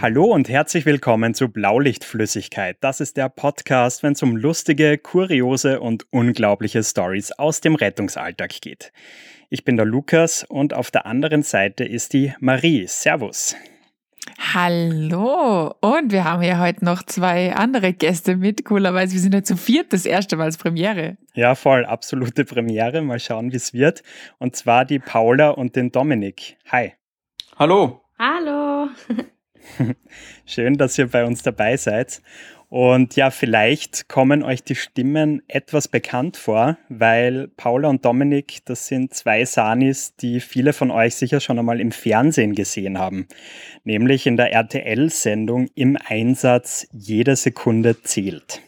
Hallo und herzlich willkommen zu Blaulichtflüssigkeit. Das ist der Podcast, wenn es um lustige, kuriose und unglaubliche Stories aus dem Rettungsalltag geht. Ich bin der Lukas und auf der anderen Seite ist die Marie. Servus. Hallo! Und wir haben ja heute noch zwei andere Gäste mit. Coolerweise, wir sind ja zu viert das erste Mal als Premiere. Ja, voll, absolute Premiere. Mal schauen, wie es wird. Und zwar die Paula und den Dominik. Hi. Hallo. Hallo. Schön, dass ihr bei uns dabei seid. Und ja, vielleicht kommen euch die Stimmen etwas bekannt vor, weil Paula und Dominik, das sind zwei Sanis, die viele von euch sicher schon einmal im Fernsehen gesehen haben. Nämlich in der RTL-Sendung Im Einsatz Jede Sekunde zählt.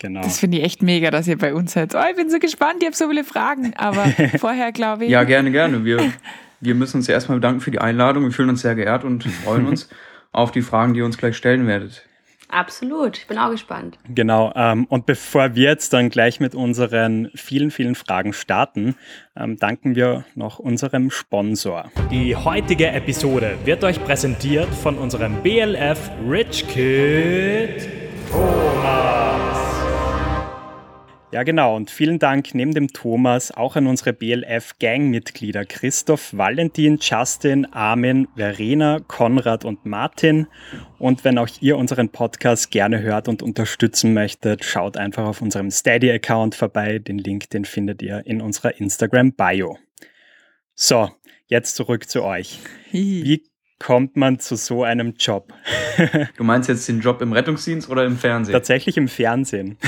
Genau. Das finde ich echt mega, dass ihr bei uns seid. Oh, ich bin so gespannt, ich habe so viele Fragen. Aber vorher glaube ich. Ja, gerne, gerne. Wir, wir müssen uns erstmal bedanken für die Einladung. Wir fühlen uns sehr geehrt und freuen uns auf die Fragen, die ihr uns gleich stellen werdet. Absolut, ich bin auch gespannt. Genau, ähm, und bevor wir jetzt dann gleich mit unseren vielen, vielen Fragen starten, ähm, danken wir noch unserem Sponsor. Die heutige Episode wird euch präsentiert von unserem BLF Rich Kid Thomas. Ja, genau. Und vielen Dank neben dem Thomas auch an unsere BLF-Gang-Mitglieder Christoph, Valentin, Justin, Armin, Verena, Konrad und Martin. Und wenn auch ihr unseren Podcast gerne hört und unterstützen möchtet, schaut einfach auf unserem Steady-Account vorbei. Den Link, den findet ihr in unserer Instagram-Bio. So, jetzt zurück zu euch. Wie kommt man zu so einem Job? du meinst jetzt den Job im Rettungsdienst oder im Fernsehen? Tatsächlich im Fernsehen.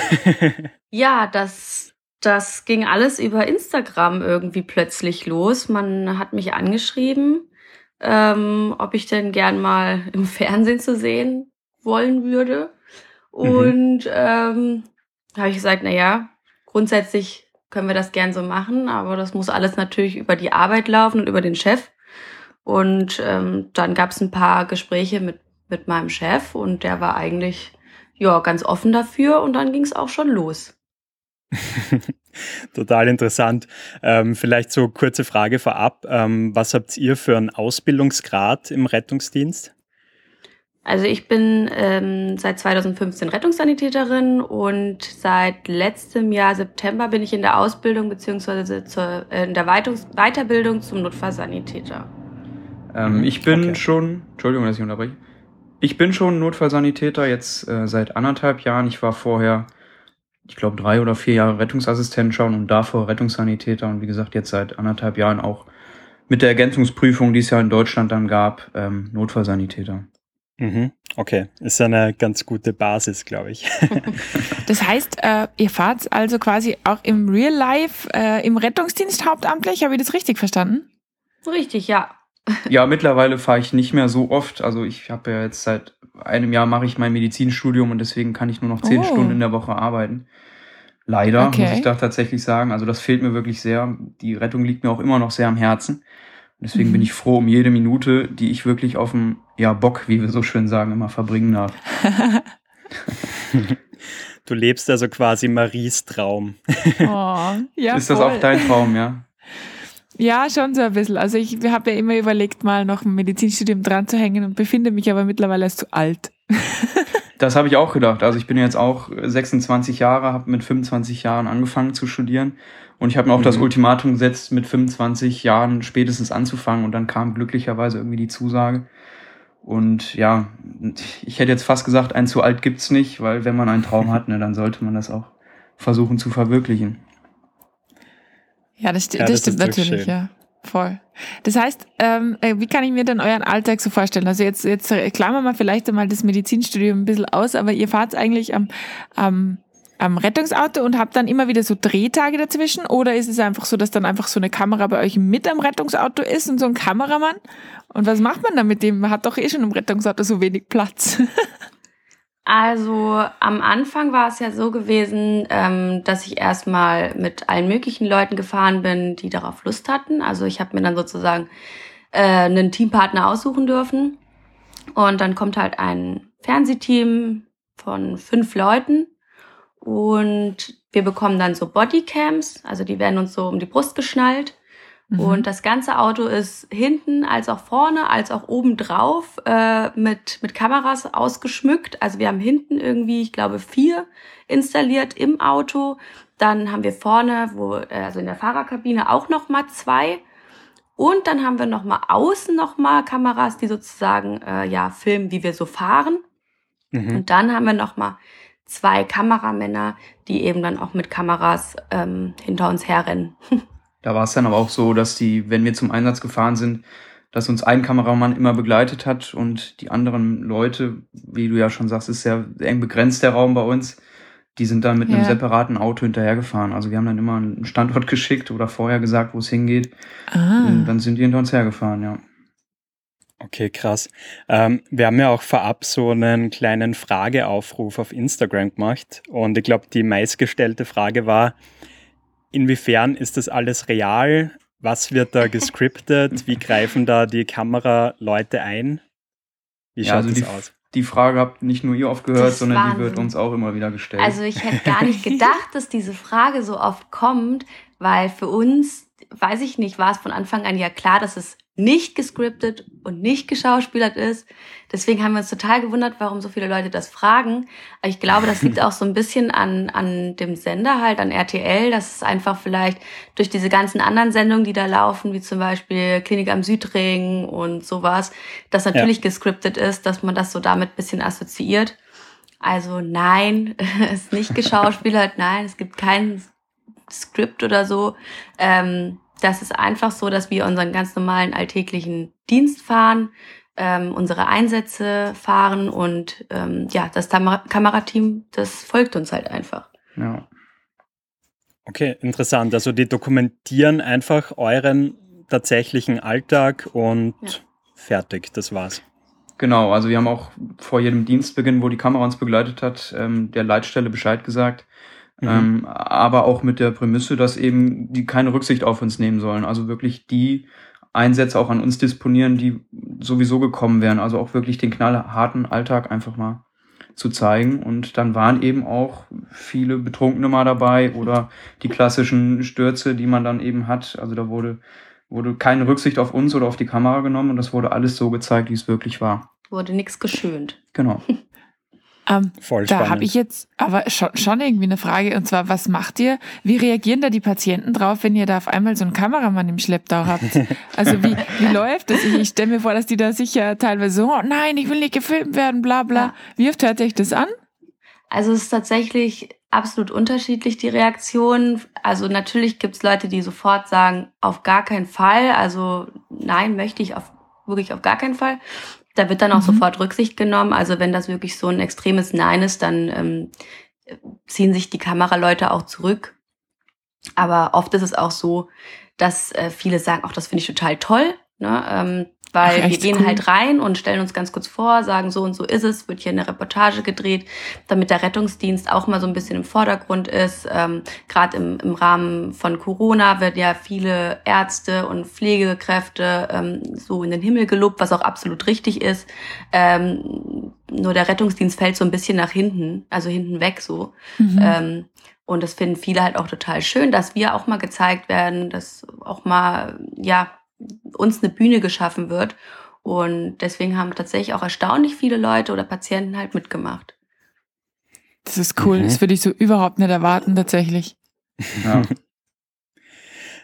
ja, das, das ging alles über Instagram irgendwie plötzlich los. Man hat mich angeschrieben, ähm, ob ich denn gern mal im Fernsehen zu sehen wollen würde. Mhm. Und mhm. ähm, habe ich gesagt, na ja, grundsätzlich können wir das gern so machen, aber das muss alles natürlich über die Arbeit laufen und über den Chef. Und ähm, dann gab es ein paar Gespräche mit, mit meinem Chef und der war eigentlich ja ganz offen dafür und dann ging es auch schon los. Total interessant. Ähm, vielleicht so kurze Frage vorab. Ähm, was habt ihr für einen Ausbildungsgrad im Rettungsdienst? Also ich bin ähm, seit 2015 Rettungssanitäterin und seit letztem Jahr September bin ich in der Ausbildung beziehungsweise zur, äh, in der Weitungs Weiterbildung zum Notfallsanitäter. Ähm, mhm. ich bin okay. schon, Entschuldigung, dass ich unterbreche. Ich bin schon Notfallsanitäter jetzt äh, seit anderthalb Jahren. Ich war vorher, ich glaube, drei oder vier Jahre Rettungsassistent schon und davor Rettungssanitäter und wie gesagt, jetzt seit anderthalb Jahren auch mit der Ergänzungsprüfung, die es ja in Deutschland dann gab, ähm, Notfallsanitäter. Mhm. Okay, ist eine ganz gute Basis, glaube ich. das heißt, äh, ihr fahrt also quasi auch im Real Life äh, im Rettungsdienst hauptamtlich, habe ich das richtig verstanden? Richtig, ja ja, mittlerweile fahre ich nicht mehr so oft. Also ich habe ja jetzt seit einem Jahr mache ich mein Medizinstudium und deswegen kann ich nur noch zehn oh. Stunden in der Woche arbeiten. Leider, okay. muss ich da tatsächlich sagen. Also das fehlt mir wirklich sehr. Die Rettung liegt mir auch immer noch sehr am Herzen. Und deswegen mhm. bin ich froh um jede Minute, die ich wirklich auf dem ja, Bock, wie wir so schön sagen, immer verbringen darf. du lebst also quasi Maries Traum. Oh, ja, Ist das voll. auch dein Traum, ja? Ja, schon so ein bisschen. Also ich habe ja immer überlegt, mal noch ein Medizinstudium dran zu hängen und befinde mich aber mittlerweile als zu alt. das habe ich auch gedacht. Also ich bin jetzt auch 26 Jahre, habe mit 25 Jahren angefangen zu studieren und ich habe mir auch mhm. das Ultimatum gesetzt, mit 25 Jahren spätestens anzufangen und dann kam glücklicherweise irgendwie die Zusage. Und ja, ich hätte jetzt fast gesagt, ein zu alt gibt's nicht, weil wenn man einen Traum hat, ne, dann sollte man das auch versuchen zu verwirklichen. Ja, das, ja, das, das stimmt natürlich, ja. Voll. Das heißt, ähm, äh, wie kann ich mir denn euren Alltag so vorstellen? Also jetzt, jetzt klammern wir vielleicht einmal das Medizinstudium ein bisschen aus, aber ihr fahrt eigentlich am, am, am Rettungsauto und habt dann immer wieder so Drehtage dazwischen? Oder ist es einfach so, dass dann einfach so eine Kamera bei euch mit am Rettungsauto ist und so ein Kameramann? Und was macht man dann mit dem? Man hat doch eh schon im Rettungsauto so wenig Platz. Also am Anfang war es ja so gewesen, ähm, dass ich erstmal mit allen möglichen Leuten gefahren bin, die darauf Lust hatten. Also ich habe mir dann sozusagen äh, einen Teampartner aussuchen dürfen. Und dann kommt halt ein Fernsehteam von fünf Leuten und wir bekommen dann so Bodycams, also die werden uns so um die Brust geschnallt. Mhm. Und das ganze Auto ist hinten als auch vorne, als auch oben drauf äh, mit, mit Kameras ausgeschmückt. Also wir haben hinten irgendwie, ich glaube, vier installiert im Auto. Dann haben wir vorne, wo, äh, also in der Fahrerkabine auch nochmal zwei. Und dann haben wir nochmal außen nochmal Kameras, die sozusagen äh, ja filmen, wie wir so fahren. Mhm. Und dann haben wir nochmal zwei Kameramänner, die eben dann auch mit Kameras ähm, hinter uns herrennen. Da war es dann aber auch so, dass die, wenn wir zum Einsatz gefahren sind, dass uns ein Kameramann immer begleitet hat und die anderen Leute, wie du ja schon sagst, ist sehr eng begrenzt der Raum bei uns. Die sind dann mit ja. einem separaten Auto hinterhergefahren. Also wir haben dann immer einen Standort geschickt oder vorher gesagt, wo es hingeht. Ah. Und dann sind die hinter uns hergefahren, ja. Okay, krass. Ähm, wir haben ja auch vorab so einen kleinen Frageaufruf auf Instagram gemacht. Und ich glaube, die meistgestellte Frage war, Inwiefern ist das alles real? Was wird da gescriptet? Wie greifen da die Kameraleute ein? Wie schaut ja, also das die, aus? Die Frage habt nicht nur ihr oft gehört, sondern Wahnsinn. die wird uns auch immer wieder gestellt. Also ich hätte gar nicht gedacht, dass diese Frage so oft kommt, weil für uns, weiß ich nicht, war es von Anfang an ja klar, dass es nicht gescriptet und nicht geschauspielert ist. Deswegen haben wir uns total gewundert, warum so viele Leute das fragen. Ich glaube, das liegt auch so ein bisschen an, an dem Sender halt, an RTL, dass es einfach vielleicht durch diese ganzen anderen Sendungen, die da laufen, wie zum Beispiel Klinik am Südring und sowas, das natürlich ja. gescriptet ist, dass man das so damit bisschen assoziiert. Also nein, es ist nicht geschauspielert, nein, es gibt kein Skript oder so. Ähm, das ist einfach so, dass wir unseren ganz normalen alltäglichen Dienst fahren, ähm, unsere Einsätze fahren und ähm, ja, das Tam Kamerateam, das folgt uns halt einfach. Ja. Okay, interessant. Also die dokumentieren einfach euren tatsächlichen Alltag und ja. fertig, das war's. Genau, also wir haben auch vor jedem Dienstbeginn, wo die Kamera uns begleitet hat, ähm, der Leitstelle Bescheid gesagt, Mhm. Ähm, aber auch mit der Prämisse, dass eben die keine Rücksicht auf uns nehmen sollen. Also wirklich die Einsätze auch an uns disponieren, die sowieso gekommen wären. Also auch wirklich den knallharten Alltag einfach mal zu zeigen. Und dann waren eben auch viele Betrunkene mal dabei oder die klassischen Stürze, die man dann eben hat. Also da wurde, wurde keine Rücksicht auf uns oder auf die Kamera genommen und das wurde alles so gezeigt, wie es wirklich war. Wurde nichts geschönt. Genau. Ähm, Voll da habe ich jetzt aber schon, schon irgendwie eine Frage und zwar, was macht ihr? Wie reagieren da die Patienten drauf, wenn ihr da auf einmal so einen Kameramann im Schlepptau habt? Also wie, wie läuft das? Ich, ich stelle mir vor, dass die da sicher teilweise so, oh nein, ich will nicht gefilmt werden, bla bla. Ja. Wie oft hört euch das an? Also es ist tatsächlich absolut unterschiedlich, die Reaktion. Also natürlich gibt es Leute, die sofort sagen, auf gar keinen Fall. Also nein, möchte ich auf, wirklich auf gar keinen Fall. Da wird dann auch mhm. sofort Rücksicht genommen. Also wenn das wirklich so ein extremes Nein ist, dann ähm, ziehen sich die Kameraleute auch zurück. Aber oft ist es auch so, dass äh, viele sagen, auch das finde ich total toll. Ne? Ähm, weil Ach, wir gehen cool. halt rein und stellen uns ganz kurz vor, sagen, so und so ist es, wird hier eine Reportage gedreht, damit der Rettungsdienst auch mal so ein bisschen im Vordergrund ist. Ähm, Gerade im, im Rahmen von Corona wird ja viele Ärzte und Pflegekräfte ähm, so in den Himmel gelobt, was auch absolut richtig ist. Ähm, nur der Rettungsdienst fällt so ein bisschen nach hinten, also hinten weg so. Mhm. Ähm, und das finden viele halt auch total schön, dass wir auch mal gezeigt werden, dass auch mal, ja, uns eine Bühne geschaffen wird. Und deswegen haben tatsächlich auch erstaunlich viele Leute oder Patienten halt mitgemacht. Das ist cool. Mhm. Das würde ich so überhaupt nicht erwarten, tatsächlich. Ja.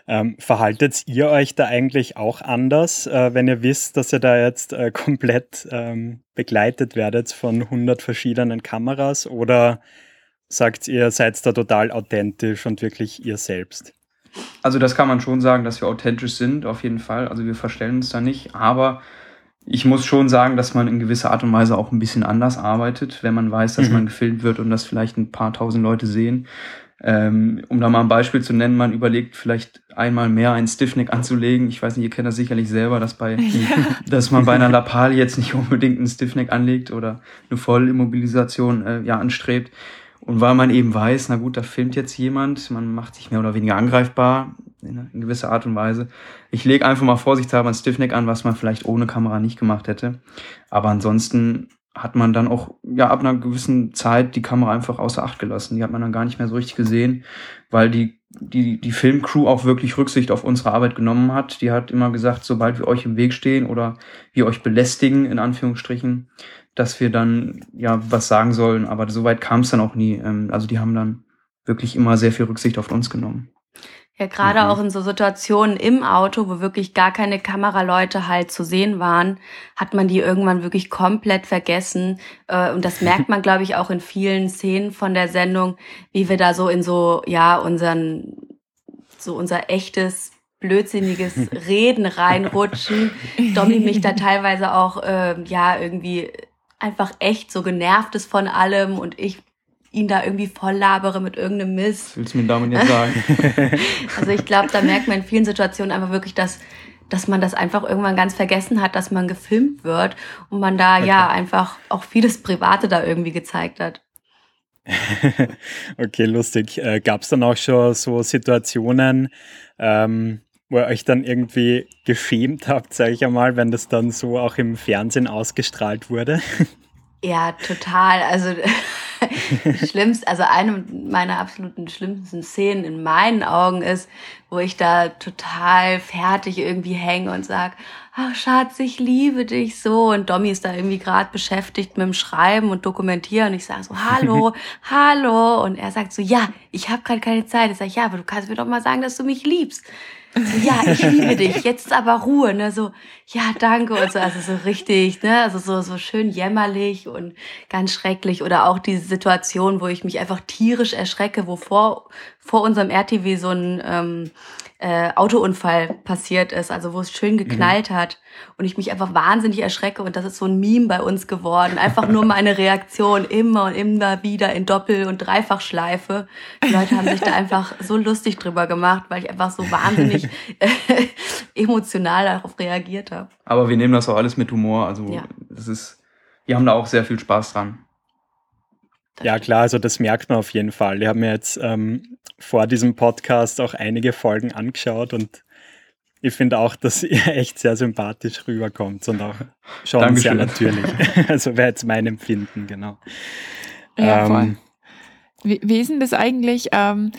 ähm, verhaltet ihr euch da eigentlich auch anders, äh, wenn ihr wisst, dass ihr da jetzt äh, komplett ähm, begleitet werdet von 100 verschiedenen Kameras? Oder sagt ihr, seid da total authentisch und wirklich ihr selbst? Also das kann man schon sagen, dass wir authentisch sind, auf jeden Fall. Also wir verstellen uns da nicht, aber ich muss schon sagen, dass man in gewisser Art und Weise auch ein bisschen anders arbeitet, wenn man weiß, dass mhm. man gefilmt wird und das vielleicht ein paar tausend Leute sehen. Ähm, um da mal ein Beispiel zu nennen, man überlegt vielleicht einmal mehr einen Stiffneck anzulegen. Ich weiß nicht, ihr kennt das sicherlich selber, dass bei, ja. dass man bei einer Lappalie jetzt nicht unbedingt einen Stiffneck anlegt oder eine Vollimmobilisation äh, ja anstrebt. Und weil man eben weiß, na gut, da filmt jetzt jemand, man macht sich mehr oder weniger angreifbar in, in gewisser Art und Weise. Ich lege einfach mal vorsichtshalber ein Stiffneck an, was man vielleicht ohne Kamera nicht gemacht hätte. Aber ansonsten hat man dann auch ja ab einer gewissen Zeit die Kamera einfach außer Acht gelassen. Die hat man dann gar nicht mehr so richtig gesehen, weil die die, die Filmcrew auch wirklich Rücksicht auf unsere Arbeit genommen hat. Die hat immer gesagt, sobald wir euch im Weg stehen oder wir euch belästigen, in Anführungsstrichen, dass wir dann ja was sagen sollen. Aber soweit kam es dann auch nie. Ähm, also die haben dann wirklich immer sehr viel Rücksicht auf uns genommen. Ja, gerade mhm. auch in so Situationen im Auto, wo wirklich gar keine Kameraleute halt zu sehen waren, hat man die irgendwann wirklich komplett vergessen. Äh, und das merkt man, glaube ich, auch in vielen Szenen von der Sendung, wie wir da so in so, ja, unseren, so unser echtes blödsinniges Reden reinrutschen. Domi mich da teilweise auch, äh, ja, irgendwie einfach echt so genervt ist von allem und ich ihn da irgendwie voll labere mit irgendeinem Mist. Was willst du mir damit jetzt sagen? also ich glaube, da merkt man in vielen Situationen einfach wirklich, dass, dass man das einfach irgendwann ganz vergessen hat, dass man gefilmt wird und man da okay. ja einfach auch vieles Private da irgendwie gezeigt hat. okay, lustig. Äh, Gab es dann auch schon so Situationen, ähm, wo ihr euch dann irgendwie geschämt habt, sage ich einmal, wenn das dann so auch im Fernsehen ausgestrahlt wurde? Ja, total. Also schlimmst, also eine meiner absoluten schlimmsten Szenen in meinen Augen ist, wo ich da total fertig irgendwie hänge und sag, ach Schatz, ich liebe dich so. Und Domi ist da irgendwie gerade beschäftigt mit dem Schreiben und Dokumentieren. Und ich sage so, hallo, hallo. Und er sagt so, ja, ich habe gerade keine Zeit. Ich sage, ja, aber du kannst mir doch mal sagen, dass du mich liebst ja, ich liebe dich, jetzt ist aber Ruhe, ne, so, ja, danke und so, also so richtig, ne, also so, so schön jämmerlich und ganz schrecklich oder auch diese Situation, wo ich mich einfach tierisch erschrecke, wo vor, vor unserem RTW so ein, ähm, äh, Autounfall passiert ist, also wo es schön mhm. geknallt mhm. hat und ich mich einfach wahnsinnig erschrecke und das ist so ein Meme bei uns geworden. Einfach nur meine Reaktion immer und immer wieder in Doppel- und Dreifachschleife. Die Leute haben sich da einfach so lustig drüber gemacht, weil ich einfach so wahnsinnig emotional darauf reagiert habe. Aber wir nehmen das auch alles mit Humor, also ja. das ist, wir haben da auch sehr viel Spaß dran. Ja, klar, also das merkt man auf jeden Fall. Wir haben ja jetzt ähm, vor diesem Podcast auch einige Folgen angeschaut und ich finde auch, dass ihr echt sehr sympathisch rüberkommt und auch schon Dankeschön. sehr natürlich. also wäre jetzt mein Empfinden, genau. Ja, ähm, wie, wie ist denn das eigentlich? Ähm,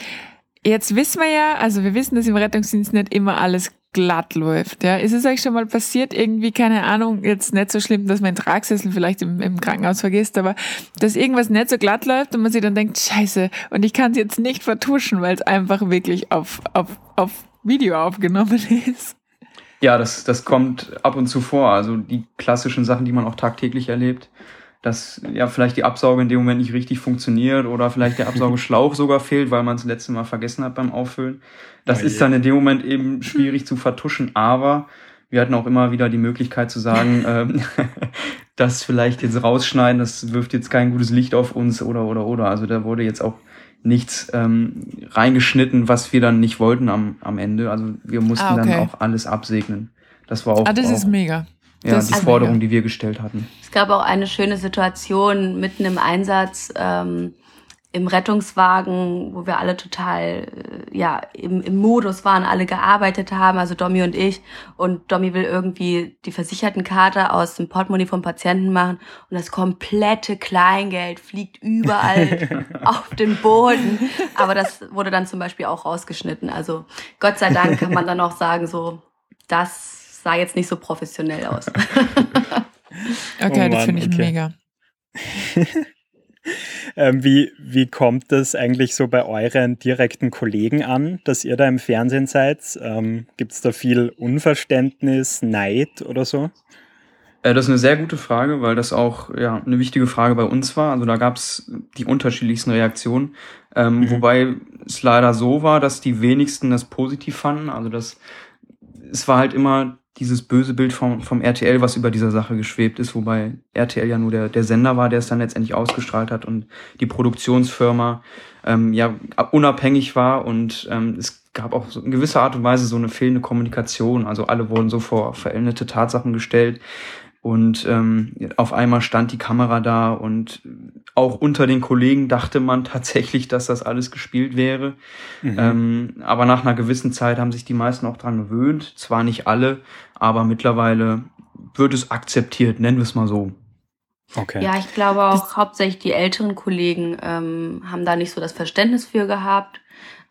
jetzt wissen wir ja, also wir wissen, dass im Rettungsdienst nicht immer alles glatt läuft. Ja. Ist es euch schon mal passiert, irgendwie, keine Ahnung, jetzt nicht so schlimm, dass man den Tragsessel vielleicht im, im Krankenhaus vergisst, aber dass irgendwas nicht so glatt läuft und man sich dann denkt, scheiße, und ich kann es jetzt nicht vertuschen, weil es einfach wirklich auf, auf, auf Video aufgenommen ist. Ja, das, das kommt ab und zu vor. Also die klassischen Sachen, die man auch tagtäglich erlebt dass ja vielleicht die Absauge in dem Moment nicht richtig funktioniert oder vielleicht der Absaugeschlauch sogar fehlt, weil man es letzte Mal vergessen hat beim Auffüllen. Das oh ist dann in dem Moment eben schwierig zu vertuschen, aber wir hatten auch immer wieder die Möglichkeit zu sagen, ähm, das vielleicht jetzt rausschneiden, das wirft jetzt kein gutes Licht auf uns oder oder oder. Also da wurde jetzt auch nichts ähm, reingeschnitten, was wir dann nicht wollten am, am Ende. Also wir mussten ah, okay. dann auch alles absegnen. Das war auch. Ah, das auch, ist mega. Ja, das die Forderung, die wir gestellt hatten. Es gab auch eine schöne Situation mitten im Einsatz ähm, im Rettungswagen, wo wir alle total äh, ja im, im Modus waren, alle gearbeitet haben, also Domi und ich. Und Domi will irgendwie die Versichertenkarte aus dem Portemonnaie vom Patienten machen und das komplette Kleingeld fliegt überall auf den Boden. Aber das wurde dann zum Beispiel auch rausgeschnitten. Also Gott sei Dank kann man dann auch sagen, so das sah jetzt nicht so professionell aus. okay, oh das finde ich okay. mega. ähm, wie, wie kommt das eigentlich so bei euren direkten Kollegen an, dass ihr da im Fernsehen seid? Ähm, Gibt es da viel Unverständnis, Neid oder so? Äh, das ist eine sehr gute Frage, weil das auch ja, eine wichtige Frage bei uns war. Also da gab es die unterschiedlichsten Reaktionen. Ähm, mhm. Wobei es leider so war, dass die wenigsten das positiv fanden. Also das, es war halt immer dieses böse Bild vom, vom RTL, was über dieser Sache geschwebt ist, wobei RTL ja nur der, der Sender war, der es dann letztendlich ausgestrahlt hat und die Produktionsfirma ähm, ja unabhängig war und ähm, es gab auch so in gewisser Art und Weise so eine fehlende Kommunikation. Also alle wurden so vor veränderte Tatsachen gestellt. Und ähm, auf einmal stand die Kamera da und auch unter den Kollegen dachte man tatsächlich, dass das alles gespielt wäre. Mhm. Ähm, aber nach einer gewissen Zeit haben sich die meisten auch dran gewöhnt. Zwar nicht alle, aber mittlerweile wird es akzeptiert, nennen wir es mal so. Okay. Ja, ich glaube auch das hauptsächlich die älteren Kollegen ähm, haben da nicht so das Verständnis für gehabt.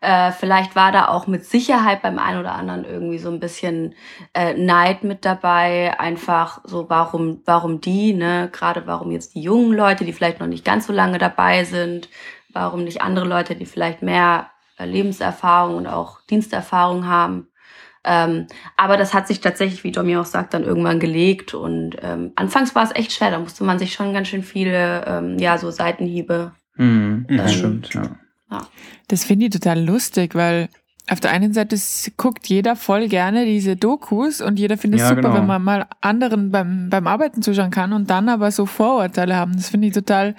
Äh, vielleicht war da auch mit Sicherheit beim einen oder anderen irgendwie so ein bisschen äh, Neid mit dabei. Einfach so, warum, warum die, ne? Gerade warum jetzt die jungen Leute, die vielleicht noch nicht ganz so lange dabei sind, warum nicht andere Leute, die vielleicht mehr äh, Lebenserfahrung und auch Diensterfahrung haben. Ähm, aber das hat sich tatsächlich, wie Domi auch sagt, dann irgendwann gelegt. Und ähm, anfangs war es echt schwer. Da musste man sich schon ganz schön viele, ähm, ja, so Seitenhiebe. Mhm, das stimmt, ja. ja. Das finde ich total lustig, weil auf der einen Seite guckt jeder voll gerne diese Dokus und jeder findet es ja, super, genau. wenn man mal anderen beim, beim Arbeiten zuschauen kann und dann aber so Vorurteile haben. Das finde ich total,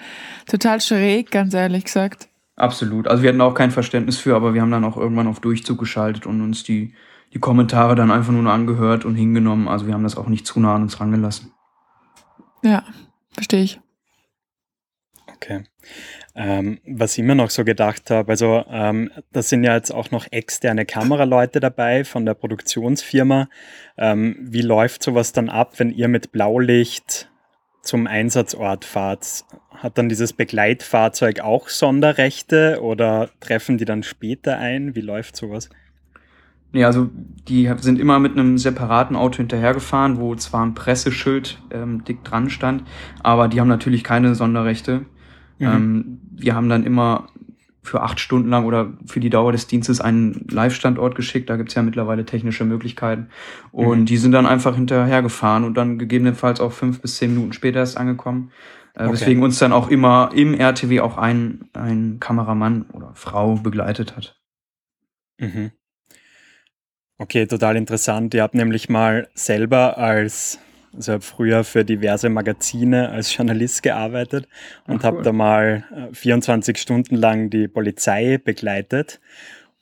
total schräg, ganz ehrlich gesagt. Absolut. Also wir hatten auch kein Verständnis für, aber wir haben dann auch irgendwann auf Durchzug geschaltet und uns die, die Kommentare dann einfach nur angehört und hingenommen. Also wir haben das auch nicht zu nah an uns rangelassen. Ja, verstehe ich. Okay. Ähm, was ich mir noch so gedacht habe, also ähm, da sind ja jetzt auch noch externe Kameraleute dabei von der Produktionsfirma. Ähm, wie läuft sowas dann ab, wenn ihr mit Blaulicht zum Einsatzort fahrt? Hat dann dieses Begleitfahrzeug auch Sonderrechte oder treffen die dann später ein? Wie läuft sowas? Nee, also die sind immer mit einem separaten Auto hinterhergefahren, wo zwar ein Presseschild ähm, dick dran stand, aber die haben natürlich keine Sonderrechte. Mhm. Ähm, wir haben dann immer für acht Stunden lang oder für die Dauer des Dienstes einen Live-Standort geschickt. Da gibt's ja mittlerweile technische Möglichkeiten. Und mhm. die sind dann einfach hinterhergefahren und dann gegebenenfalls auch fünf bis zehn Minuten später erst angekommen. Äh, okay. Weswegen uns dann auch immer im RTW auch ein, ein Kameramann oder Frau begleitet hat. Mhm. Okay, total interessant. Ihr habt nämlich mal selber als also habe früher für diverse Magazine als Journalist gearbeitet und cool. habe da mal 24 äh, Stunden lang die Polizei begleitet.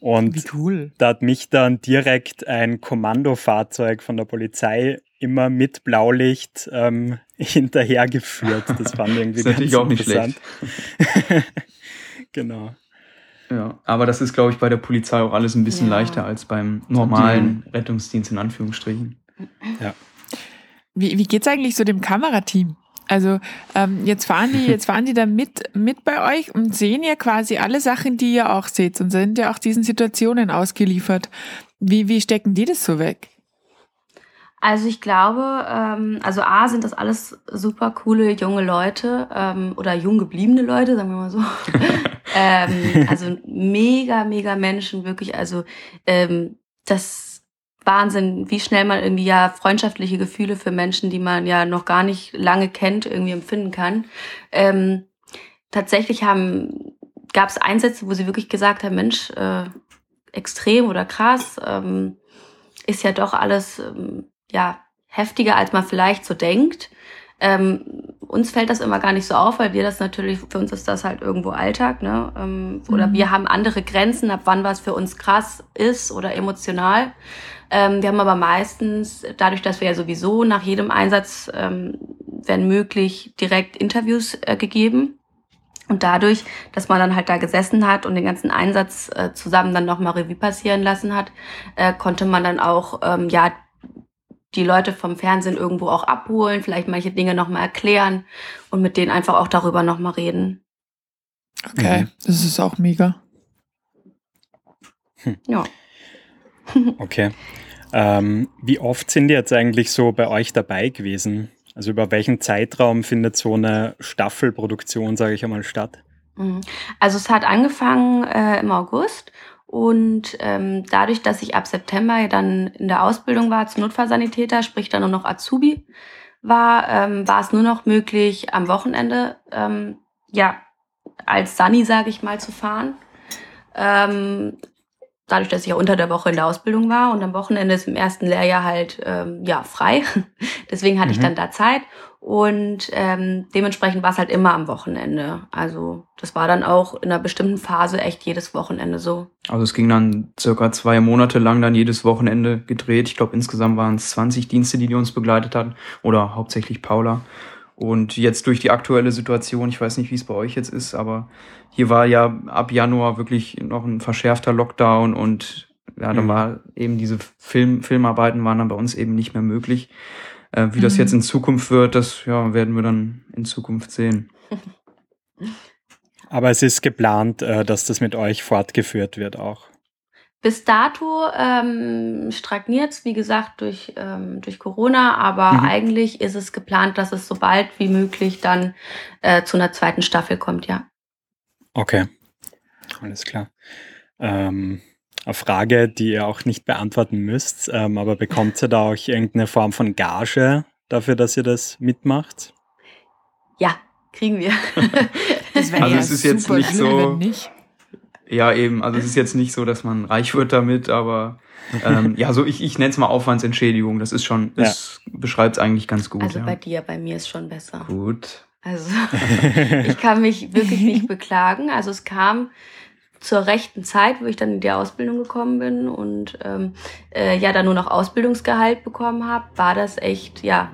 Und Wie cool. da hat mich dann direkt ein Kommandofahrzeug von der Polizei immer mit Blaulicht ähm, hinterhergeführt. Das fand irgendwie das ganz auch nicht interessant. genau. Ja, aber das ist, glaube ich, bei der Polizei auch alles ein bisschen ja. leichter als beim normalen Rettungsdienst in Anführungsstrichen. Ja. Wie, wie geht's eigentlich so dem Kamerateam? Also ähm, jetzt fahren die, jetzt fahren die da mit, mit bei euch und sehen ja quasi alle Sachen, die ihr auch seht und sind ja auch diesen Situationen ausgeliefert. Wie, wie stecken die das so weg? Also ich glaube, ähm, also A sind das alles super coole junge Leute ähm, oder jung gebliebene Leute, sagen wir mal so. ähm, also mega, mega Menschen, wirklich. Also ähm, das Wahnsinn, wie schnell man irgendwie ja freundschaftliche Gefühle für Menschen, die man ja noch gar nicht lange kennt, irgendwie empfinden kann. Ähm, tatsächlich haben gab es Einsätze, wo sie wirklich gesagt haben, Mensch, äh, extrem oder krass, ähm, ist ja doch alles ähm, ja heftiger, als man vielleicht so denkt. Ähm, uns fällt das immer gar nicht so auf, weil wir das natürlich, für uns ist das halt irgendwo Alltag, ne? Ähm, oder mhm. wir haben andere Grenzen, ab wann was für uns krass ist oder emotional. Ähm, wir haben aber meistens, dadurch, dass wir ja sowieso nach jedem Einsatz, ähm, wenn möglich, direkt Interviews äh, gegeben. Und dadurch, dass man dann halt da gesessen hat und den ganzen Einsatz äh, zusammen dann nochmal Revue passieren lassen hat, äh, konnte man dann auch, ähm, ja, die Leute vom Fernsehen irgendwo auch abholen, vielleicht manche Dinge nochmal erklären und mit denen einfach auch darüber nochmal reden. Okay, mhm. das ist auch mega. Hm. Ja. okay. Ähm, wie oft sind die jetzt eigentlich so bei euch dabei gewesen? Also über welchen Zeitraum findet so eine Staffelproduktion, sage ich einmal, statt? Mhm. Also es hat angefangen äh, im August und ähm, dadurch, dass ich ab September ja dann in der Ausbildung war zum Notfallsanitäter, sprich dann nur noch Azubi war, ähm, war es nur noch möglich, am Wochenende ähm, ja als Sani, sage ich mal, zu fahren. Ähm, dadurch, dass ich ja unter der Woche in der Ausbildung war und am Wochenende ist im ersten Lehrjahr halt ähm, ja frei. Deswegen hatte mhm. ich dann da Zeit und ähm, dementsprechend war es halt immer am Wochenende. Also das war dann auch in einer bestimmten Phase echt jedes Wochenende so. Also es ging dann circa zwei Monate lang dann jedes Wochenende gedreht. Ich glaube insgesamt waren es 20 Dienste, die, die uns begleitet hatten oder hauptsächlich Paula. Und jetzt durch die aktuelle Situation, ich weiß nicht, wie es bei euch jetzt ist, aber hier war ja ab Januar wirklich noch ein verschärfter Lockdown und ja, dann mhm. war eben diese Film, Filmarbeiten waren dann bei uns eben nicht mehr möglich. Äh, wie mhm. das jetzt in Zukunft wird, das ja, werden wir dann in Zukunft sehen. Aber es ist geplant, äh, dass das mit euch fortgeführt wird auch. Bis dato ähm, stagniert es, wie gesagt, durch, ähm, durch Corona, aber mhm. eigentlich ist es geplant, dass es so bald wie möglich dann äh, zu einer zweiten Staffel kommt, ja. Okay, alles klar. Ähm, eine Frage, die ihr auch nicht beantworten müsst, ähm, aber bekommt ihr da auch irgendeine Form von Gage dafür, dass ihr das mitmacht? Ja, kriegen wir. also ja es ist jetzt nicht so. Nicht. Ja, eben. Also es ist jetzt nicht so, dass man reich wird damit, aber ähm, ja, so ich, ich nenne es mal Aufwandsentschädigung. Das ist schon, das ja. beschreibt es eigentlich ganz gut. Also ja. bei dir, bei mir ist schon besser. Gut. Also ich kann mich wirklich nicht beklagen. Also es kam zur rechten Zeit, wo ich dann in die Ausbildung gekommen bin und ähm, äh, ja dann nur noch Ausbildungsgehalt bekommen habe, war das echt ja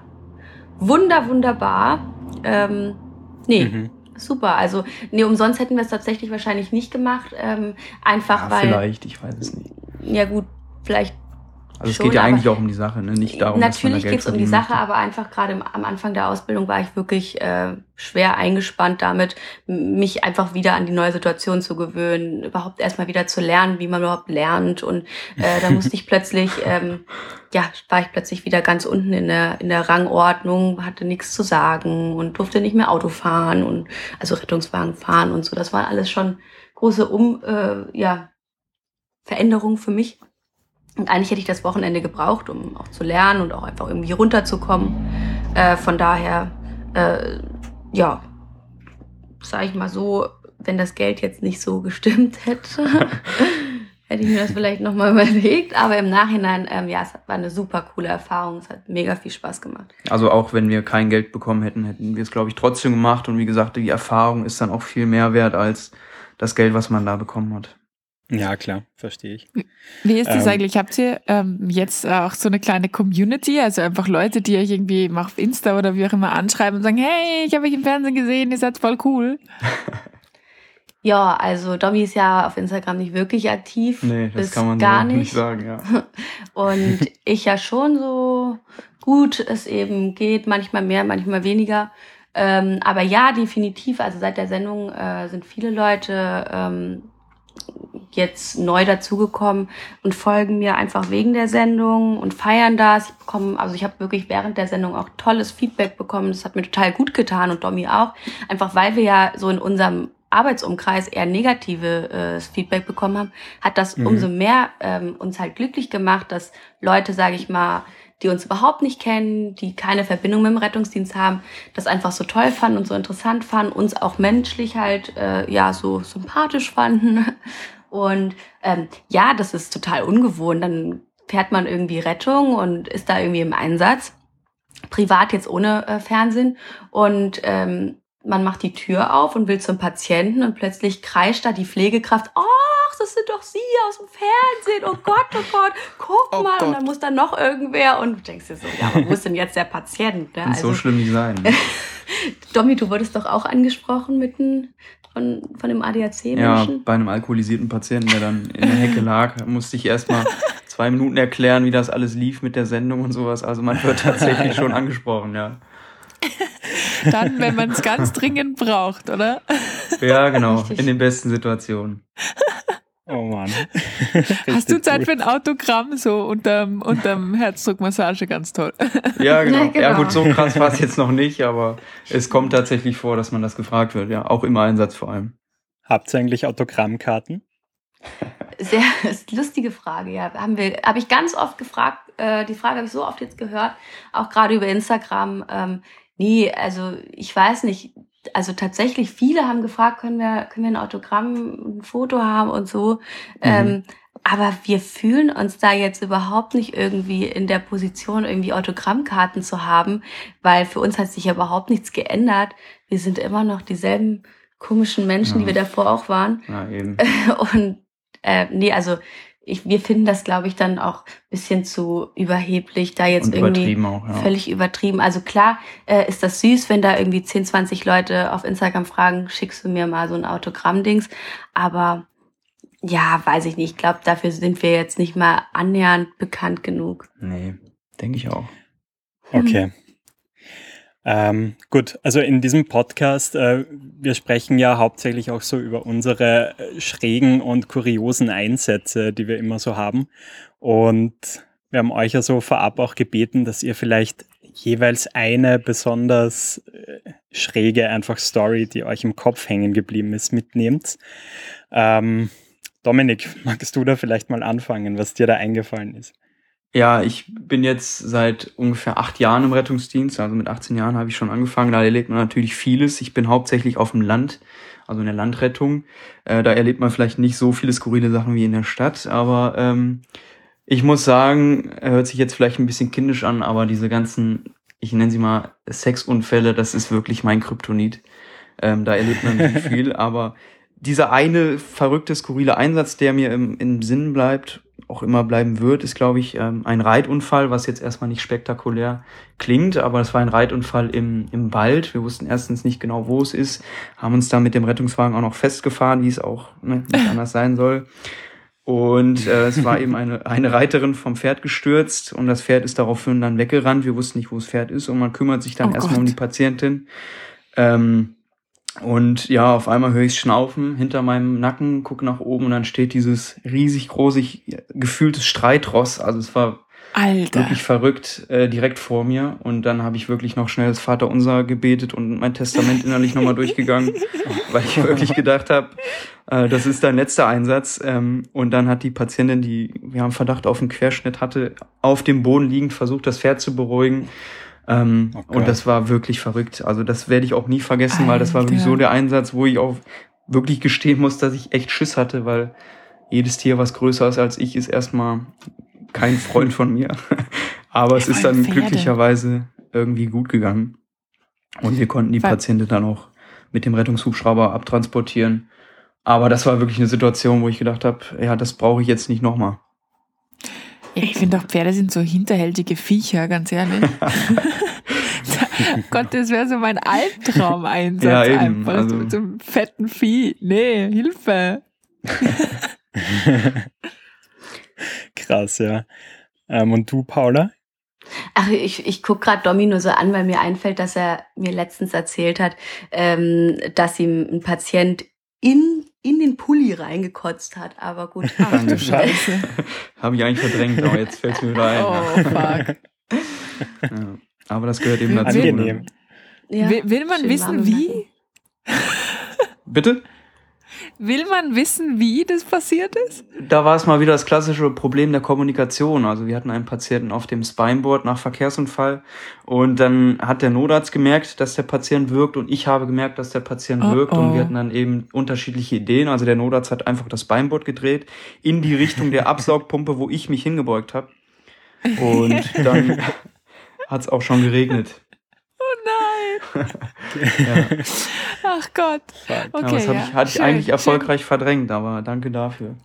wunder wunderbar. Ähm, nee, mhm. super. Also nee, umsonst hätten wir es tatsächlich wahrscheinlich nicht gemacht. Ähm, einfach ja, weil. Vielleicht, ich weiß es nicht. Ja gut, vielleicht also es geht ja eigentlich auch um die Sache, ne? nicht darum, Natürlich da geht es um die Sache, möchte. aber einfach gerade am Anfang der Ausbildung war ich wirklich äh, schwer eingespannt damit, mich einfach wieder an die neue Situation zu gewöhnen, überhaupt erstmal wieder zu lernen, wie man überhaupt lernt. Und äh, da musste ich plötzlich, ähm, ja, war ich plötzlich wieder ganz unten in der, in der Rangordnung, hatte nichts zu sagen und durfte nicht mehr Auto fahren und also Rettungswagen fahren und so. Das war alles schon große um, äh, ja, Veränderungen für mich. Und eigentlich hätte ich das Wochenende gebraucht, um auch zu lernen und auch einfach irgendwie runterzukommen. Äh, von daher, äh, ja, sage ich mal so, wenn das Geld jetzt nicht so gestimmt hätte, hätte ich mir das vielleicht nochmal überlegt. Aber im Nachhinein, ähm, ja, es war eine super coole Erfahrung. Es hat mega viel Spaß gemacht. Also auch wenn wir kein Geld bekommen hätten, hätten wir es, glaube ich, trotzdem gemacht. Und wie gesagt, die Erfahrung ist dann auch viel mehr wert als das Geld, was man da bekommen hat. Ja, klar, verstehe ich. Wie ist das ähm, eigentlich? Habt ihr ähm, jetzt auch so eine kleine Community, also einfach Leute, die euch irgendwie mal auf Insta oder wie auch immer anschreiben und sagen, hey, ich habe euch im Fernsehen gesehen, ihr seid voll cool? Ja, also Domi ist ja auf Instagram nicht wirklich aktiv. Nee, das kann man gar nicht. nicht sagen, ja. Und ich ja schon so gut es eben geht, manchmal mehr, manchmal weniger. Ähm, aber ja, definitiv, also seit der Sendung äh, sind viele Leute ähm, jetzt neu dazugekommen und folgen mir einfach wegen der Sendung und feiern das. Ich bekomme, also ich habe wirklich während der Sendung auch tolles Feedback bekommen. Das hat mir total gut getan und Domi auch. Einfach weil wir ja so in unserem Arbeitsumkreis eher negatives äh, Feedback bekommen haben, hat das mhm. umso mehr ähm, uns halt glücklich gemacht, dass Leute, sage ich mal, die uns überhaupt nicht kennen, die keine Verbindung mit dem Rettungsdienst haben, das einfach so toll fanden und so interessant fanden, uns auch menschlich halt äh, ja so sympathisch fanden und ähm, ja, das ist total ungewohnt. Dann fährt man irgendwie Rettung und ist da irgendwie im Einsatz. Privat jetzt ohne äh, Fernsehen. Und ähm, man macht die Tür auf und will zum Patienten und plötzlich kreischt da die Pflegekraft, ach, das sind doch Sie aus dem Fernsehen, oh Gott, oh Gott, guck oh mal. Gott. Und dann muss da noch irgendwer und du denkst dir so, ja, wo ist denn jetzt der Patient? Ne? Kann also, so schlimm nicht sein. Domi, du wurdest doch auch angesprochen mitten von, von dem ADAC-Menschen? Ja, bei einem alkoholisierten Patienten, der dann in der Hecke lag, musste ich erstmal zwei Minuten erklären, wie das alles lief mit der Sendung und sowas. Also man wird tatsächlich schon angesprochen, ja. Dann, wenn man es ganz dringend braucht, oder? Ja, genau. Richtig. In den besten Situationen. Oh Mann. Hast du Zeit für ein Autogramm so unterm, unterm Herzdruckmassage? Ganz toll. Ja genau. ja, genau. Ja, gut, so krass war es jetzt noch nicht, aber es kommt tatsächlich vor, dass man das gefragt wird. Ja, auch im Einsatz vor allem. Habt ihr eigentlich Autogrammkarten? Sehr lustige Frage, ja. Haben wir, habe ich ganz oft gefragt, äh, die Frage habe ich so oft jetzt gehört, auch gerade über Instagram. Ähm, nee, also ich weiß nicht, also tatsächlich viele haben gefragt, können wir, können wir ein Autogramm, ein Foto haben und so. Mhm. Ähm, aber wir fühlen uns da jetzt überhaupt nicht irgendwie in der Position, irgendwie Autogrammkarten zu haben, weil für uns hat sich ja überhaupt nichts geändert. Wir sind immer noch dieselben komischen Menschen, ja. die wir davor auch waren. Ja, eben. Und äh, nee, also ich, wir finden das, glaube ich, dann auch bisschen zu überheblich, da jetzt irgendwie auch, ja. völlig übertrieben. Also klar äh, ist das süß, wenn da irgendwie 10, 20 Leute auf Instagram fragen, schickst du mir mal so ein Autogramm-Dings. Aber ja, weiß ich nicht. Ich glaube, dafür sind wir jetzt nicht mal annähernd bekannt genug. Nee, denke ich auch. Okay. Ähm, gut, also in diesem Podcast, äh, wir sprechen ja hauptsächlich auch so über unsere äh, schrägen und kuriosen Einsätze, die wir immer so haben. Und wir haben euch ja so vorab auch gebeten, dass ihr vielleicht jeweils eine besonders äh, schräge einfach Story, die euch im Kopf hängen geblieben ist, mitnehmt. Ähm, Dominik, magst du da vielleicht mal anfangen, was dir da eingefallen ist? Ja, ich bin jetzt seit ungefähr acht Jahren im Rettungsdienst, also mit 18 Jahren habe ich schon angefangen. Da erlebt man natürlich vieles. Ich bin hauptsächlich auf dem Land, also in der Landrettung. Äh, da erlebt man vielleicht nicht so viele skurrile Sachen wie in der Stadt, aber ähm, ich muss sagen, hört sich jetzt vielleicht ein bisschen kindisch an, aber diese ganzen, ich nenne sie mal Sexunfälle, das ist wirklich mein Kryptonit. Ähm, da erlebt man nicht viel, aber dieser eine verrückte, skurrile Einsatz, der mir im, im Sinn bleibt, auch immer bleiben wird, ist, glaube ich, ähm, ein Reitunfall, was jetzt erstmal nicht spektakulär klingt, aber es war ein Reitunfall im, im Wald. Wir wussten erstens nicht genau, wo es ist, haben uns da mit dem Rettungswagen auch noch festgefahren, wie es auch ne, nicht anders sein soll. Und äh, es war eben eine, eine Reiterin vom Pferd gestürzt und das Pferd ist daraufhin dann weggerannt. Wir wussten nicht, wo das Pferd ist und man kümmert sich dann oh erstmal um die Patientin. Ähm, und ja, auf einmal höre ich Schnaufen hinter meinem Nacken, gucke nach oben und dann steht dieses riesig große, gefühltes Streitross. Also es war Alter. wirklich verrückt äh, direkt vor mir. Und dann habe ich wirklich noch schnell das Vaterunser gebetet und mein Testament innerlich nochmal durchgegangen, weil ich wirklich gedacht habe, äh, das ist dein letzter Einsatz. Ähm, und dann hat die Patientin, die wir haben Verdacht auf einen Querschnitt hatte, auf dem Boden liegend versucht, das Pferd zu beruhigen. Ähm, oh und das war wirklich verrückt. Also das werde ich auch nie vergessen, Alter. weil das war wirklich so der Einsatz, wo ich auch wirklich gestehen muss, dass ich echt Schiss hatte, weil jedes Tier, was größer ist als ich, ist erstmal kein Freund von mir. Aber es ist dann Pferde. glücklicherweise irgendwie gut gegangen. Und wir konnten die Patientin dann auch mit dem Rettungshubschrauber abtransportieren. Aber das war wirklich eine Situation, wo ich gedacht habe, ja, das brauche ich jetzt nicht nochmal. Ich finde auch Pferde sind so hinterhältige Viecher, ganz ehrlich. Gott, das wäre so mein Albtraum-Einsatz. Ja, eben. Einfach. Also. Mit so einem fetten Vieh. Nee, Hilfe. Krass, ja. Ähm, und du, Paula? Ach, ich, ich gucke gerade Domino so an, weil mir einfällt, dass er mir letztens erzählt hat, ähm, dass ihm ein Patient in in den Pulli reingekotzt hat. Aber gut. Ach du Scheiße. Habe ich eigentlich verdrängt, aber jetzt fällt es mir wieder ein. Oh, fuck. ja. Aber das gehört eben dazu. Angenehm. Ja, will, will man wissen, wie? Bitte? Will man wissen, wie das passiert ist? Da war es mal wieder das klassische Problem der Kommunikation. Also wir hatten einen Patienten auf dem Spineboard nach Verkehrsunfall und dann hat der Notarzt gemerkt, dass der Patient wirkt und ich habe gemerkt, dass der Patient oh, wirkt und wir hatten dann eben unterschiedliche Ideen. Also der Notarzt hat einfach das Spineboard gedreht in die Richtung der Absaugpumpe, wo ich mich hingebeugt habe. Und dann hat es auch schon geregnet. Ja. Ach Gott. Okay, ja, das ja. ich, hatte ich eigentlich erfolgreich schön. verdrängt, aber danke dafür.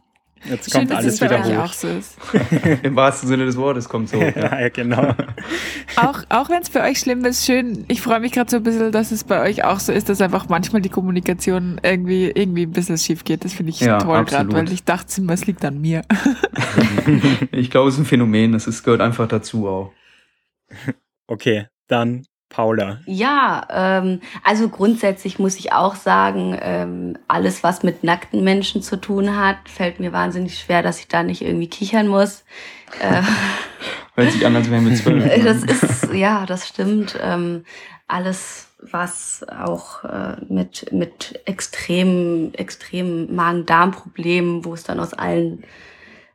Jetzt kommt Schön, alles wieder hoch. Auch so ist. Im wahrsten Sinne des Wortes kommt so. Ja, ja genau. auch auch wenn es für euch schlimm ist, schön. Ich freue mich gerade so ein bisschen, dass es bei euch auch so ist, dass einfach manchmal die Kommunikation irgendwie, irgendwie ein bisschen schief geht. Das finde ich ja, toll gerade, weil ich dachte immer, es liegt an mir. ich glaube, es ist ein Phänomen. Das ist, gehört einfach dazu auch. Okay, dann Paula. Ja, ähm, also grundsätzlich muss ich auch sagen, ähm, alles, was mit nackten Menschen zu tun hat, fällt mir wahnsinnig schwer, dass ich da nicht irgendwie kichern muss. Äh, Hört sich an, als wären wir zwölf. Ne? Das ist, ja, das stimmt. Ähm, alles, was auch äh, mit, mit extremen, extremen Magen-Darm-Problemen, wo es dann aus allen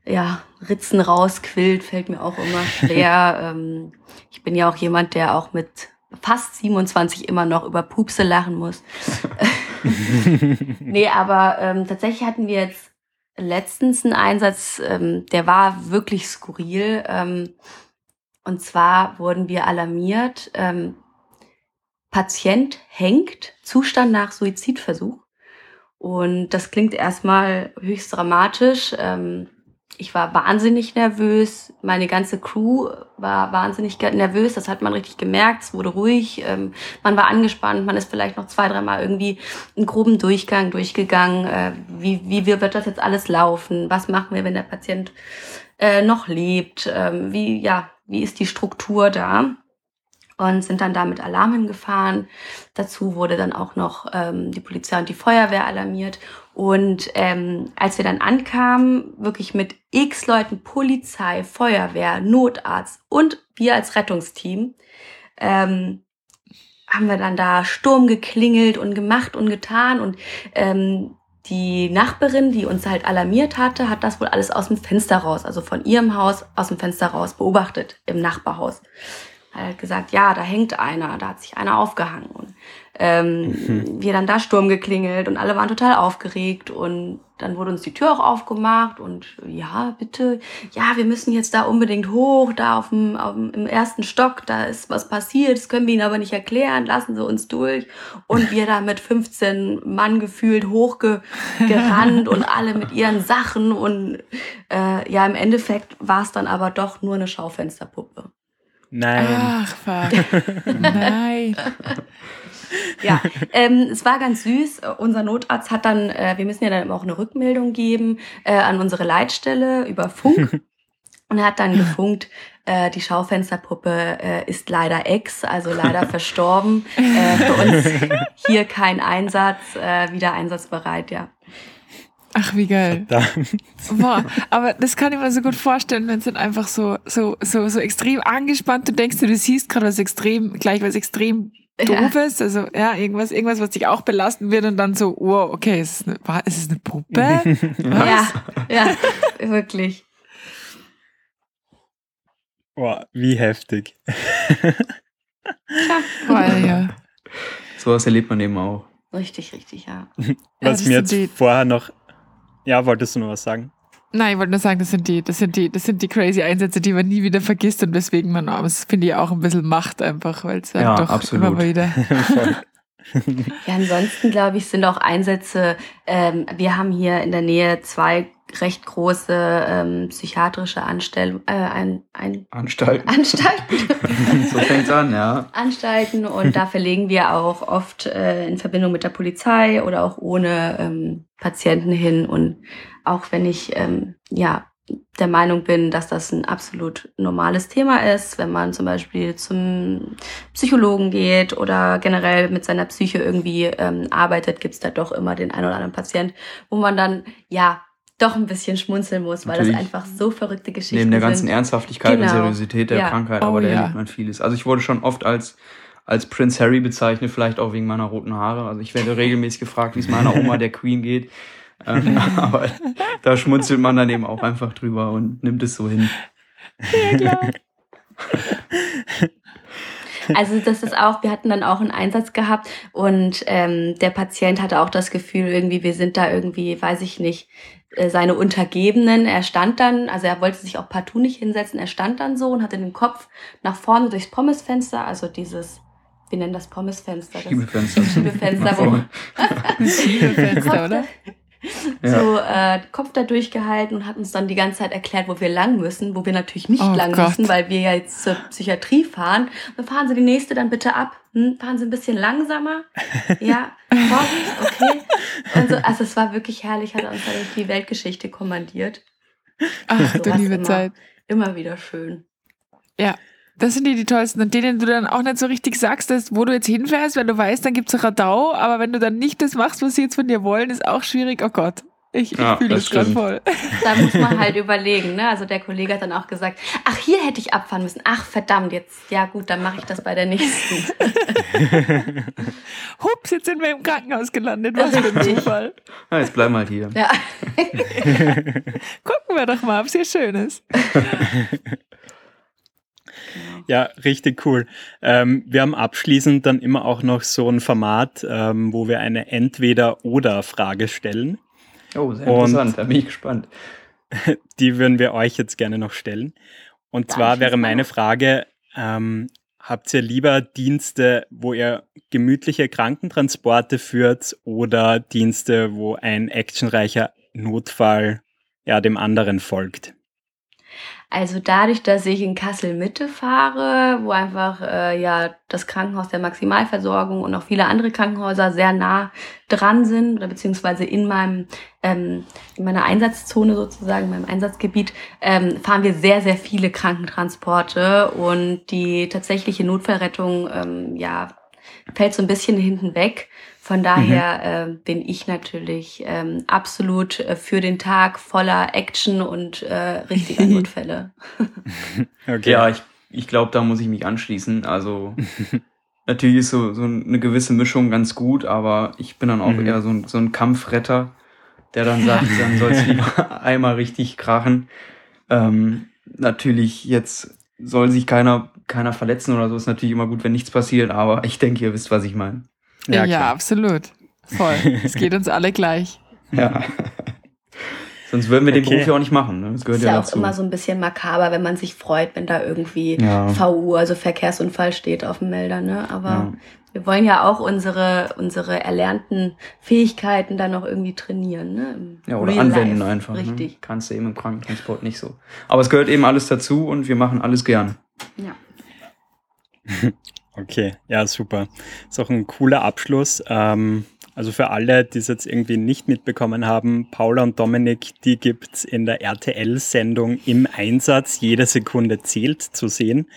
ja, Ritzen rausquillt, fällt mir auch immer schwer. ähm, ich bin ja auch jemand, der auch mit fast 27 immer noch über Pupse lachen muss. nee, aber ähm, tatsächlich hatten wir jetzt letztens einen Einsatz, ähm, der war wirklich skurril. Ähm, und zwar wurden wir alarmiert, ähm, Patient hängt, Zustand nach Suizidversuch. Und das klingt erstmal höchst dramatisch. Ähm, ich war wahnsinnig nervös. Meine ganze Crew war wahnsinnig nervös. Das hat man richtig gemerkt. Es wurde ruhig. Ähm, man war angespannt. Man ist vielleicht noch zwei, dreimal irgendwie einen groben Durchgang durchgegangen. Äh, wie, wie wird das jetzt alles laufen? Was machen wir, wenn der Patient äh, noch lebt? Ähm, wie, ja, wie ist die Struktur da? und sind dann da mit Alarm hingefahren. Dazu wurde dann auch noch ähm, die Polizei und die Feuerwehr alarmiert. Und ähm, als wir dann ankamen, wirklich mit x Leuten, Polizei, Feuerwehr, Notarzt und wir als Rettungsteam, ähm, haben wir dann da Sturm geklingelt und gemacht und getan. Und ähm, die Nachbarin, die uns halt alarmiert hatte, hat das wohl alles aus dem Fenster raus, also von ihrem Haus aus dem Fenster raus beobachtet im Nachbarhaus halt gesagt, ja, da hängt einer, da hat sich einer aufgehangen. Und ähm, mhm. wir dann da Sturm geklingelt und alle waren total aufgeregt und dann wurde uns die Tür auch aufgemacht und ja, bitte, ja, wir müssen jetzt da unbedingt hoch, da auf dem, auf dem im ersten Stock, da ist was passiert, das können wir Ihnen aber nicht erklären, lassen Sie uns durch. Und wir da mit 15 Mann gefühlt hochgerannt und alle mit ihren Sachen und äh, ja, im Endeffekt war es dann aber doch nur eine Schaufensterpuppe. Nein. Ach, fuck. Nein. ja, ähm, es war ganz süß. Unser Notarzt hat dann, äh, wir müssen ja dann auch eine Rückmeldung geben äh, an unsere Leitstelle über Funk. Und er hat dann gefunkt, äh, die Schaufensterpuppe äh, ist leider ex, also leider verstorben. Äh, für uns hier kein Einsatz, äh, wieder einsatzbereit, ja. Ach, wie geil. Verdammt. Boah, aber das kann ich mir so gut vorstellen, wenn es dann einfach so, so, so, so extrem angespannt, du denkst, du siehst gerade was extrem, gleich was extrem doofes, ja. also ja, irgendwas, irgendwas, was dich auch belasten wird und dann so, oh, okay, ist es eine, ist es eine Puppe? ja, ja, wirklich. Boah, wie heftig. ja, boah, ja. So was erlebt man eben auch. Richtig, richtig, ja. Was ja, mir jetzt vorher noch ja, wolltest du noch was sagen? Nein, ich wollte nur sagen, das sind die, das sind die, das sind die crazy Einsätze, die man nie wieder vergisst und weswegen man, das finde ich auch ein bisschen Macht einfach, weil es ja, doch absolut. immer wieder. ja, ansonsten glaube ich, sind auch Einsätze, ähm, wir haben hier in der Nähe zwei recht große ähm, psychiatrische Anstell äh, ein, ein Anstalten. Anstalten. so fängt's an, ja. Anstalten und da verlegen wir auch oft äh, in Verbindung mit der Polizei oder auch ohne ähm, Patienten hin und auch wenn ich ähm, ja der Meinung bin, dass das ein absolut normales Thema ist, wenn man zum Beispiel zum Psychologen geht oder generell mit seiner Psyche irgendwie ähm, arbeitet, gibt's da doch immer den einen oder anderen Patient, wo man dann ja doch ein bisschen schmunzeln muss, weil Natürlich das einfach so verrückte Geschichten sind. Neben der ganzen sind. Ernsthaftigkeit genau. und Seriosität der ja. Krankheit, aber oh, da ja. erlebt man vieles. Also ich wurde schon oft als als Prince Harry bezeichnet, vielleicht auch wegen meiner roten Haare. Also ich werde regelmäßig gefragt, wie es meiner Oma der Queen geht. Ähm, aber da schmunzelt man dann eben auch einfach drüber und nimmt es so hin. Ja, klar. Also das ist auch, wir hatten dann auch einen Einsatz gehabt und ähm, der Patient hatte auch das Gefühl, irgendwie, wir sind da irgendwie, weiß ich nicht, äh, seine Untergebenen. Er stand dann, also er wollte sich auch partout nicht hinsetzen, er stand dann so und hatte den Kopf nach vorne durchs Pommesfenster, also dieses wir nennen das Pommesfenster. Schiebefenster. Schiebefenster, wo Schiebefenster, oder? So äh, Kopf da durchgehalten und hat uns dann die ganze Zeit erklärt, wo wir lang müssen, wo wir natürlich nicht oh lang Gott. müssen, weil wir ja jetzt zur Psychiatrie fahren. Dann fahren Sie die nächste dann bitte ab. Hm, fahren Sie ein bisschen langsamer. Ja, Vorsicht, okay. So, also es war wirklich herrlich, hat er uns da durch die Weltgeschichte kommandiert. Ach, so du liebe immer, Zeit. Immer wieder schön. Ja, das sind die, die tollsten. Und denen du dann auch nicht so richtig sagst, dass, wo du jetzt hinfährst, weil du weißt, dann gibt es Radau. Aber wenn du dann nicht das machst, was sie jetzt von dir wollen, ist auch schwierig. Oh Gott. Ich, ich ja, fühle es gerade voll. Da muss man halt überlegen. Ne? Also der Kollege hat dann auch gesagt, ach, hier hätte ich abfahren müssen. Ach, verdammt, jetzt, ja gut, dann mache ich das bei der nächsten. Hups, jetzt sind wir im Krankenhaus gelandet. Was für ein Zufall. Ja, jetzt bleiben wir halt hier. Ja. Gucken wir doch mal, ob es hier schön ist. Genau. Ja, richtig cool. Ähm, wir haben abschließend dann immer auch noch so ein Format, ähm, wo wir eine Entweder-Oder-Frage stellen. Oh, sehr interessant, da bin ich gespannt. Die würden wir euch jetzt gerne noch stellen. Und Darf zwar wäre meine Frage, ähm, habt ihr lieber Dienste, wo ihr gemütliche Krankentransporte führt oder Dienste, wo ein actionreicher Notfall ja dem anderen folgt? Also dadurch, dass ich in Kassel Mitte fahre, wo einfach äh, ja das Krankenhaus der Maximalversorgung und auch viele andere Krankenhäuser sehr nah dran sind oder beziehungsweise in meinem ähm, in meiner Einsatzzone sozusagen, in meinem Einsatzgebiet, ähm, fahren wir sehr sehr viele Krankentransporte und die tatsächliche Notfallrettung ähm, ja fällt so ein bisschen hinten weg. Von daher mhm. äh, bin ich natürlich ähm, absolut äh, für den Tag voller Action und äh, richtiger Notfälle. okay. Ja, ich, ich glaube, da muss ich mich anschließen. Also natürlich ist so, so eine gewisse Mischung ganz gut, aber ich bin dann auch mhm. eher so ein, so ein Kampfretter, der dann sagt, dann soll es lieber einmal richtig krachen. Ähm, natürlich jetzt soll sich keiner, keiner verletzen oder so. Ist natürlich immer gut, wenn nichts passiert, aber ich denke, ihr wisst, was ich meine. Ja, ja absolut. Voll. Es geht uns alle gleich. Ja. Sonst würden wir den Beruf ja auch nicht machen. Ne? Das gehört ist ja, ja auch immer so ein bisschen makaber, wenn man sich freut, wenn da irgendwie ja. VU, also Verkehrsunfall steht auf dem Melder. Ne? Aber ja. wir wollen ja auch unsere, unsere erlernten Fähigkeiten dann noch irgendwie trainieren. Ne? ja, oder Real anwenden Life. einfach. Ne? Richtig. Ne? Kannst du eben im Krankentransport nicht so. Aber es gehört eben alles dazu und wir machen alles gern. Ja. Okay, ja, super. Ist auch ein cooler Abschluss. Ähm, also für alle, die es jetzt irgendwie nicht mitbekommen haben, Paula und Dominik, die gibt es in der RTL-Sendung im Einsatz. Jede Sekunde zählt zu sehen.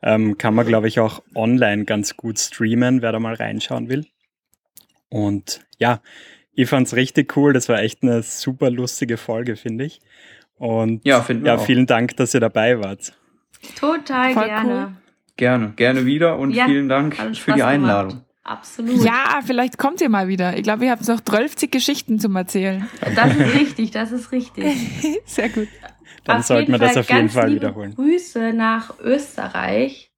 Ähm, kann man, glaube ich, auch online ganz gut streamen, wer da mal reinschauen will. Und ja, ich fand es richtig cool. Das war echt eine super lustige Folge, finde ich. Und ja, ja vielen Dank, dass ihr dabei wart. Total Voll gerne. Cool. Gerne, gerne wieder und ja, vielen Dank für die Einladung. Gemacht. Absolut. Ja, vielleicht kommt ihr mal wieder. Ich glaube, ihr habt noch 12 Geschichten zum Erzählen. Das ist richtig, das ist richtig. Sehr gut. Dann auf sollten wir das auf jeden Fall wiederholen. Grüße nach Österreich.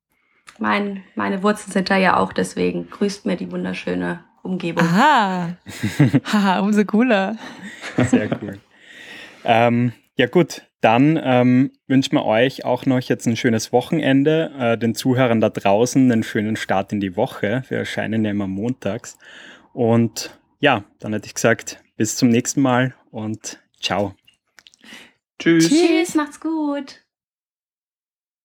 Mein, meine Wurzeln sind da ja auch, deswegen grüßt mir die wunderschöne Umgebung. Aha. Haha, umso cooler. Sehr cool. ähm, ja gut, dann ähm, wünschen wir euch auch noch jetzt ein schönes Wochenende, äh, den Zuhörern da draußen einen schönen Start in die Woche. Wir erscheinen ja immer montags. Und ja, dann hätte ich gesagt, bis zum nächsten Mal und ciao. Tschüss. Tschüss, macht's gut.